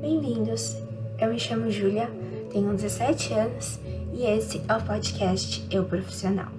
Bem-vindos! Eu me chamo Júlia, tenho 17 anos e esse é o podcast Eu Profissional.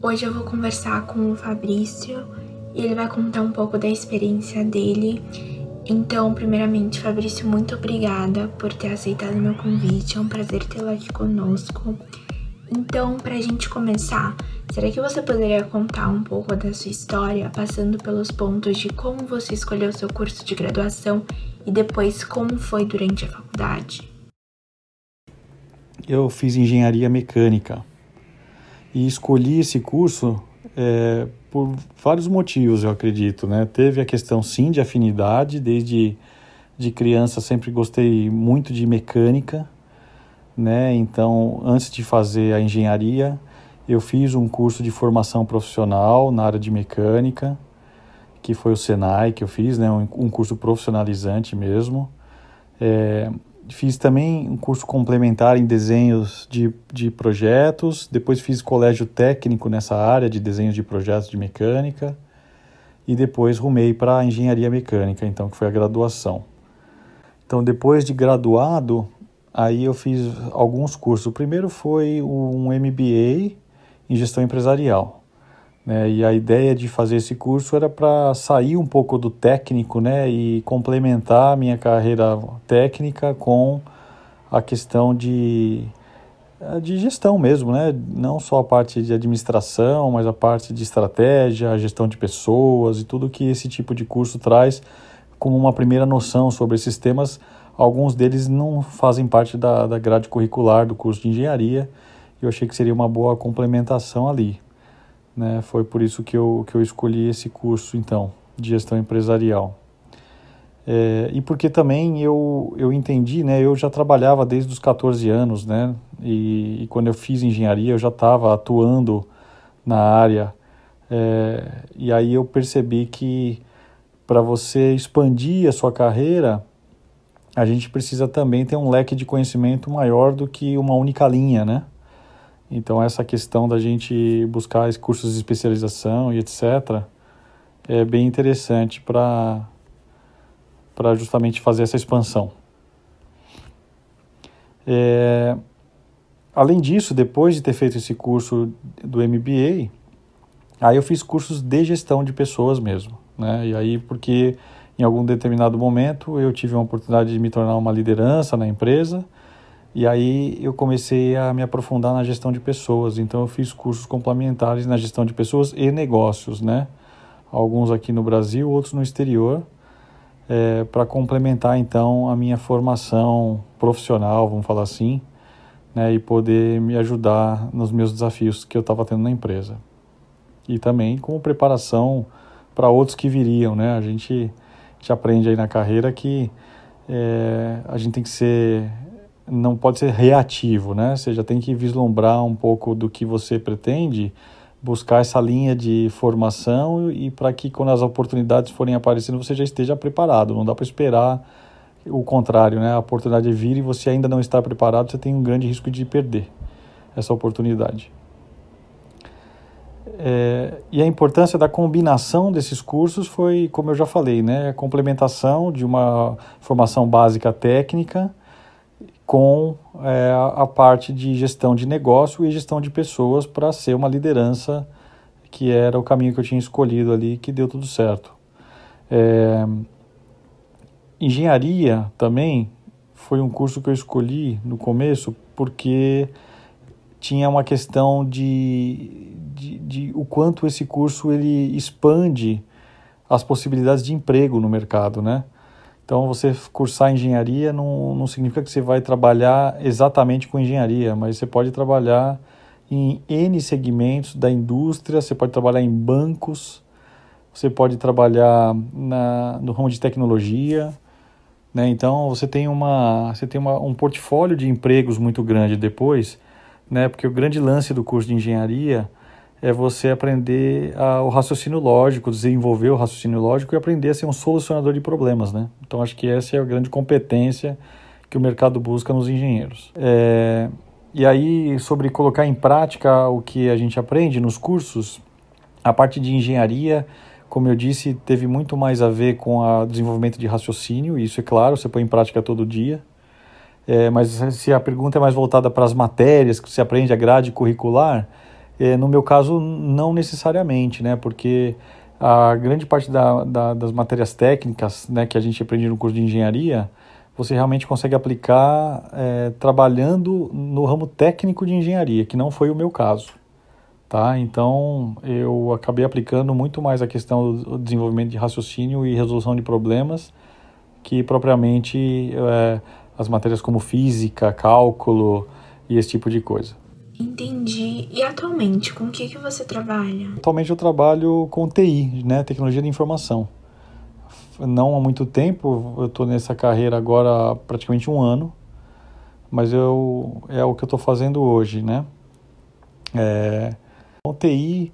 Hoje eu vou conversar com o Fabrício e ele vai contar um pouco da experiência dele. Então, primeiramente, Fabrício, muito obrigada por ter aceitado meu convite. É um prazer tê-lo aqui conosco. Então, para a gente começar, será que você poderia contar um pouco da sua história, passando pelos pontos de como você escolheu seu curso de graduação e depois como foi durante a faculdade? Eu fiz engenharia mecânica e escolhi esse curso é, por vários motivos, eu acredito. Né? Teve a questão, sim, de afinidade, desde de criança sempre gostei muito de mecânica né? Então, antes de fazer a engenharia, eu fiz um curso de formação profissional na área de mecânica, que foi o Senai que eu fiz, né? Um, um curso profissionalizante mesmo. É, fiz também um curso complementar em desenhos de, de projetos, depois fiz colégio técnico nessa área de desenhos de projetos de mecânica e depois rumei para engenharia mecânica, então que foi a graduação. Então depois de graduado, Aí eu fiz alguns cursos. O primeiro foi um MBA em gestão empresarial. Né? E a ideia de fazer esse curso era para sair um pouco do técnico né? e complementar a minha carreira técnica com a questão de, de gestão mesmo, né? não só a parte de administração, mas a parte de estratégia, a gestão de pessoas e tudo que esse tipo de curso traz como uma primeira noção sobre esses temas Alguns deles não fazem parte da, da grade curricular do curso de engenharia e eu achei que seria uma boa complementação ali. Né? Foi por isso que eu, que eu escolhi esse curso, então, de gestão empresarial. É, e porque também eu, eu entendi, né, eu já trabalhava desde os 14 anos, né, e, e quando eu fiz engenharia eu já estava atuando na área, é, e aí eu percebi que para você expandir a sua carreira, a gente precisa também ter um leque de conhecimento maior do que uma única linha, né? Então, essa questão da gente buscar cursos de especialização e etc. é bem interessante para justamente fazer essa expansão. É, além disso, depois de ter feito esse curso do MBA, aí eu fiz cursos de gestão de pessoas mesmo, né? E aí, porque em algum determinado momento eu tive uma oportunidade de me tornar uma liderança na empresa e aí eu comecei a me aprofundar na gestão de pessoas. Então eu fiz cursos complementares na gestão de pessoas e negócios, né? Alguns aqui no Brasil, outros no exterior, é, para complementar então a minha formação profissional, vamos falar assim, né? E poder me ajudar nos meus desafios que eu estava tendo na empresa. E também como preparação para outros que viriam, né? A gente gente aprende aí na carreira que é, a gente tem que ser não pode ser reativo, né? Você já tem que vislumbrar um pouco do que você pretende, buscar essa linha de formação e para que quando as oportunidades forem aparecendo você já esteja preparado. Não dá para esperar o contrário, né? A oportunidade vir e você ainda não está preparado, você tem um grande risco de perder essa oportunidade. É, e a importância da combinação desses cursos foi, como eu já falei, né, a complementação de uma formação básica técnica com é, a parte de gestão de negócio e gestão de pessoas para ser uma liderança, que era o caminho que eu tinha escolhido ali, que deu tudo certo. É, engenharia também foi um curso que eu escolhi no começo porque tinha uma questão de, de, de, o quanto esse curso ele expande as possibilidades de emprego no mercado, né? Então, você cursar engenharia não, não significa que você vai trabalhar exatamente com engenharia, mas você pode trabalhar em N segmentos da indústria, você pode trabalhar em bancos, você pode trabalhar na, no ramo de tecnologia, né? Então, você tem, uma, você tem uma, um portfólio de empregos muito grande depois, né? Porque o grande lance do curso de engenharia é você aprender a, o raciocínio lógico, desenvolver o raciocínio lógico e aprender a ser um solucionador de problemas, né? Então acho que essa é a grande competência que o mercado busca nos engenheiros. É, e aí sobre colocar em prática o que a gente aprende nos cursos, a parte de engenharia como eu disse, teve muito mais a ver com o desenvolvimento de raciocínio, e isso é claro, você põe em prática todo dia. É, mas se a pergunta é mais voltada para as matérias que você aprende, a grade curricular, é, no meu caso, não necessariamente, né? Porque a grande parte da, da, das matérias técnicas né, que a gente aprende no curso de engenharia, você realmente consegue aplicar é, trabalhando no ramo técnico de engenharia, que não foi o meu caso. Tá? Então, eu acabei aplicando muito mais a questão do desenvolvimento de raciocínio e resolução de problemas que propriamente é, as matérias como física, cálculo e esse tipo de coisa. Entendi. E atualmente, com o que, que você trabalha? Atualmente eu trabalho com TI, né, tecnologia de informação. Não há muito tempo, eu estou nessa carreira agora há praticamente um ano, mas eu, é o que eu estou fazendo hoje, né. É, a TI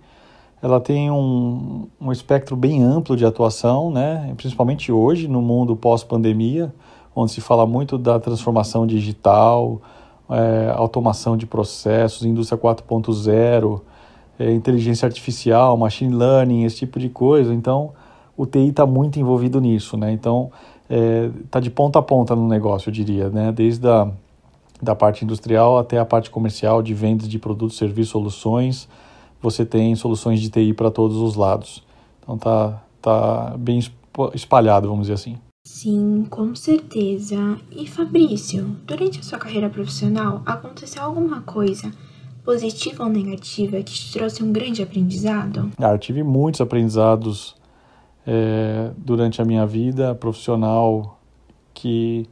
ela tem um, um espectro bem amplo de atuação, né? principalmente hoje, no mundo pós-pandemia, onde se fala muito da transformação digital, é, automação de processos, indústria 4.0, é, inteligência artificial, machine learning, esse tipo de coisa. Então, o TI está muito envolvido nisso. Né? Então, está é, de ponta a ponta no negócio, eu diria, né? desde a da parte industrial até a parte comercial, de vendas de produtos, serviços, soluções, você tem soluções de TI para todos os lados. Então tá, tá bem espalhado, vamos dizer assim. Sim, com certeza. E Fabrício, durante a sua carreira profissional, aconteceu alguma coisa positiva ou negativa que te trouxe um grande aprendizado? Ah, eu tive muitos aprendizados é, durante a minha vida profissional que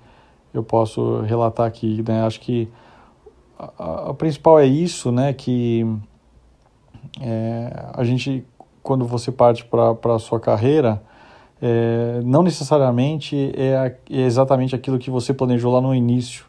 eu posso relatar aqui, né? Acho que a principal é isso, né? Que é, a gente, quando você parte para a sua carreira, é, não necessariamente é, é, exatamente aquilo que você planejou lá no início.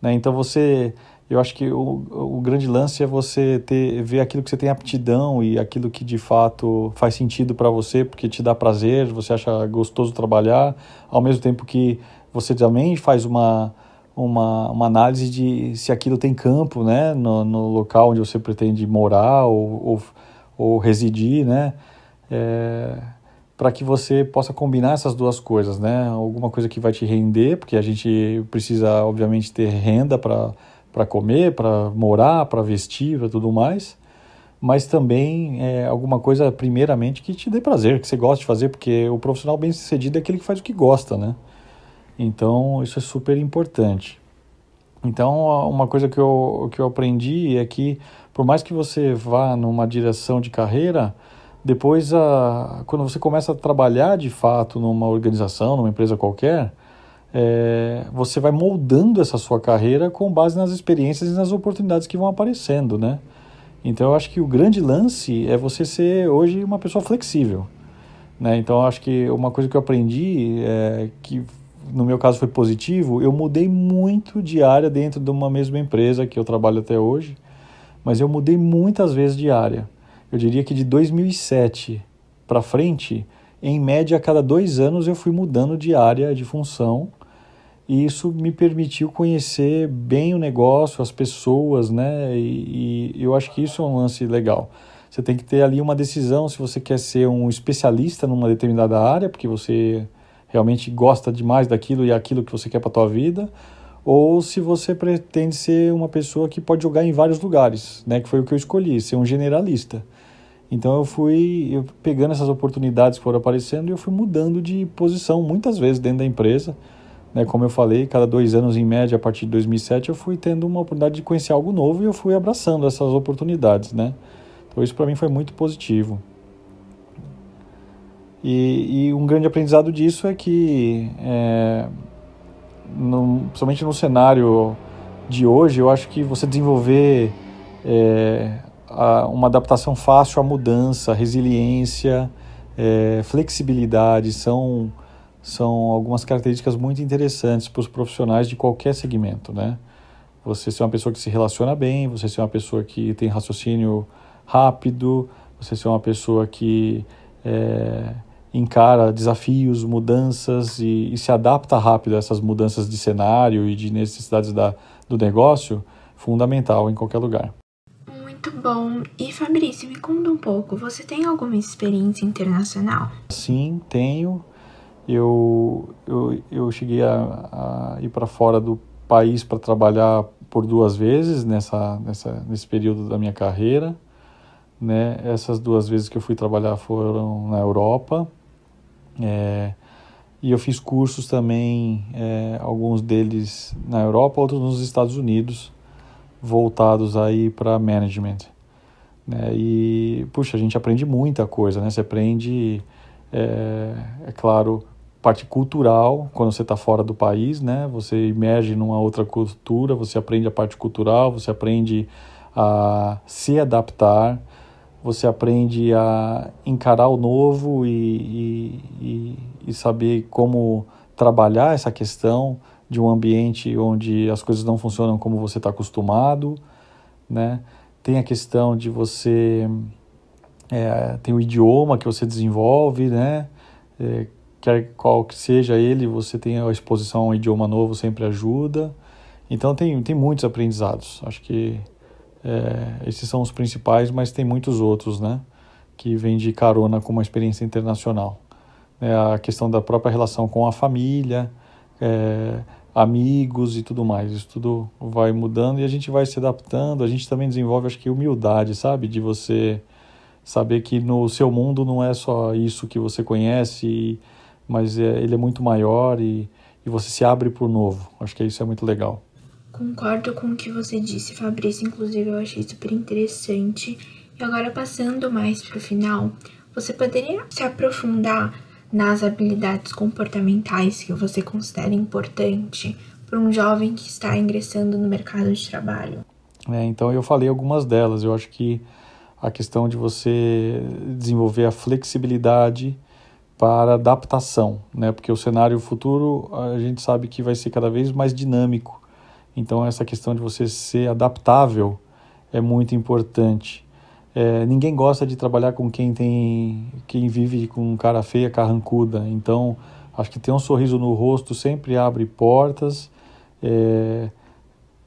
Né? Então você, eu acho que o, o grande lance é você ter, ver aquilo que você tem aptidão e aquilo que de fato faz sentido para você, porque te dá prazer, você acha gostoso trabalhar, ao mesmo tempo que você também faz uma uma, uma análise de se aquilo tem campo, né, no, no local onde você pretende morar ou, ou, ou residir, né, é, para que você possa combinar essas duas coisas, né, alguma coisa que vai te render, porque a gente precisa, obviamente, ter renda para comer, para morar, para vestir, para tudo mais, mas também é, alguma coisa, primeiramente, que te dê prazer, que você goste de fazer, porque o profissional bem-sucedido é aquele que faz o que gosta, né, então, isso é super importante. Então, uma coisa que eu, que eu aprendi é que, por mais que você vá numa direção de carreira, depois, a, quando você começa a trabalhar de fato numa organização, numa empresa qualquer, é, você vai moldando essa sua carreira com base nas experiências e nas oportunidades que vão aparecendo, né? Então, eu acho que o grande lance é você ser hoje uma pessoa flexível, né? Então, eu acho que uma coisa que eu aprendi é que no meu caso foi positivo, eu mudei muito de área dentro de uma mesma empresa que eu trabalho até hoje, mas eu mudei muitas vezes de área. Eu diria que de 2007 para frente, em média, a cada dois anos eu fui mudando de área, de função, e isso me permitiu conhecer bem o negócio, as pessoas, né? E, e eu acho que isso é um lance legal. Você tem que ter ali uma decisão se você quer ser um especialista numa determinada área, porque você realmente gosta demais daquilo e é aquilo que você quer para a tua vida, ou se você pretende ser uma pessoa que pode jogar em vários lugares, né, que foi o que eu escolhi, ser um generalista. Então eu fui eu pegando essas oportunidades que foram aparecendo e eu fui mudando de posição muitas vezes dentro da empresa. Né, como eu falei, cada dois anos em média, a partir de 2007, eu fui tendo uma oportunidade de conhecer algo novo e eu fui abraçando essas oportunidades. Né? Então isso para mim foi muito positivo. E, e, um grande aprendizado disso é que, é, no, principalmente no cenário de hoje, eu acho que você desenvolver é, uma adaptação fácil à mudança, resiliência, é, flexibilidade são, são algumas características muito interessantes para os profissionais de qualquer segmento, né? Você ser uma pessoa que se relaciona bem, você ser uma pessoa que tem raciocínio rápido, você ser uma pessoa que é, encara desafios, mudanças e, e, se adapta rápido a essas mudanças de cenário e de necessidades da, do negócio, fundamental em qualquer lugar. Muito bom. E Fabrício, me conta um pouco, você tem alguma experiência internacional? Sim, tenho. Eu, eu, eu cheguei a, a ir para fora do país para trabalhar por duas vezes nessa, nessa, nesse período da minha carreira. Né? Essas duas vezes que eu fui trabalhar foram na Europa. É, e eu fiz cursos também, é, alguns deles na Europa, outros nos Estados Unidos, voltados aí para management. Né? E, puxa, a gente aprende muita coisa, né? Você aprende, é, é claro, parte cultural, quando você está fora do país, né? Você emerge numa outra cultura, você aprende a parte cultural, você aprende a se adaptar, você aprende a encarar o novo e, e, e saber como trabalhar essa questão de um ambiente onde as coisas não funcionam como você está acostumado, né? Tem a questão de você é, tem o idioma que você desenvolve, né? É, quer qual que seja ele, você tem a exposição a um idioma novo sempre ajuda. Então tem, tem muitos aprendizados. Acho que é, esses são os principais, mas tem muitos outros, né? Que vêm de carona com uma experiência internacional. É a questão da própria relação com a família, é, amigos e tudo mais. Isso tudo vai mudando e a gente vai se adaptando. A gente também desenvolve, acho que, humildade, sabe? De você saber que no seu mundo não é só isso que você conhece. Mas é, ele é muito maior e, e você se abre para o novo. Acho que isso é muito legal. Concordo com o que você disse, Fabrício. Inclusive, eu achei super interessante. E agora, passando mais para o final, você poderia se aprofundar nas habilidades comportamentais que você considera importante para um jovem que está ingressando no mercado de trabalho? É, então, eu falei algumas delas. Eu acho que a questão de você desenvolver a flexibilidade para adaptação, né? Porque o cenário futuro a gente sabe que vai ser cada vez mais dinâmico. Então essa questão de você ser adaptável é muito importante. É, ninguém gosta de trabalhar com quem tem, quem vive com cara feia, carrancuda. Então acho que ter um sorriso no rosto sempre abre portas. É,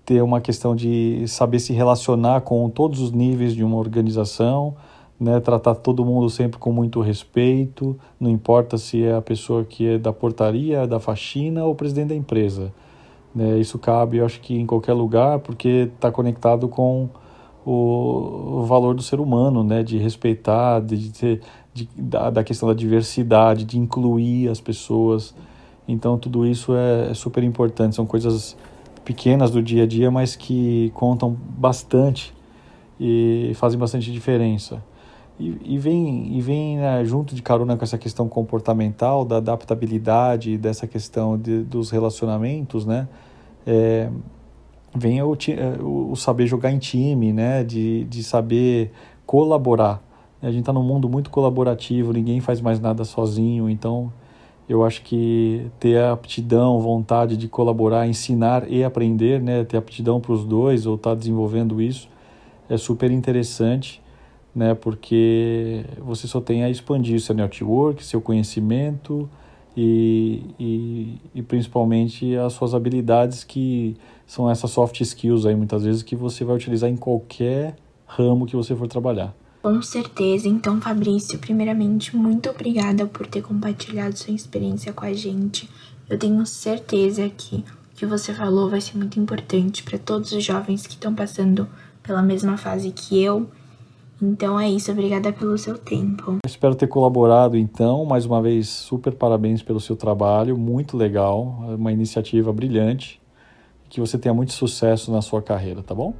ter uma questão de saber se relacionar com todos os níveis de uma organização né, tratar todo mundo sempre com muito respeito, não importa se é a pessoa que é da portaria, da faxina ou presidente da empresa. Né, isso cabe, eu acho que em qualquer lugar, porque está conectado com o, o, valor do ser humano, né, de respeitar, de, de, de da, da, questão da diversidade, de incluir as pessoas. Então tudo isso é, é super importante, são coisas pequenas do dia a dia, mas que contam bastante e fazem bastante diferença. E, e vem, e vem né, junto de carona com essa questão comportamental, da adaptabilidade, dessa questão de, dos relacionamentos, né? É, vem o, o, saber jogar em time, né? De, de saber colaborar. A gente está num mundo muito colaborativo, ninguém faz mais nada sozinho, então eu acho que ter a aptidão, vontade de colaborar, ensinar e aprender, né? Ter aptidão para os dois ou estar tá desenvolvendo isso é super interessante né? Porque você só tem a expandir seu network, seu conhecimento e, e, e, principalmente as suas habilidades que são essas soft skills aí muitas vezes que você vai utilizar em qualquer ramo que você for trabalhar. Com certeza. Então, Fabrício, primeiramente, muito obrigada por ter compartilhado sua experiência com a gente. Eu tenho certeza que o que você falou vai ser muito importante para todos os jovens que estão passando pela mesma fase que eu então é isso, obrigada pelo seu tempo. Espero ter colaborado então. Mais uma vez, super parabéns pelo seu trabalho, muito legal, uma iniciativa brilhante. Que você tenha muito sucesso na sua carreira, tá bom?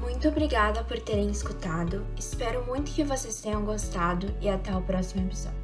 Muito obrigada por terem escutado. Espero muito que vocês tenham gostado e até o próximo episódio.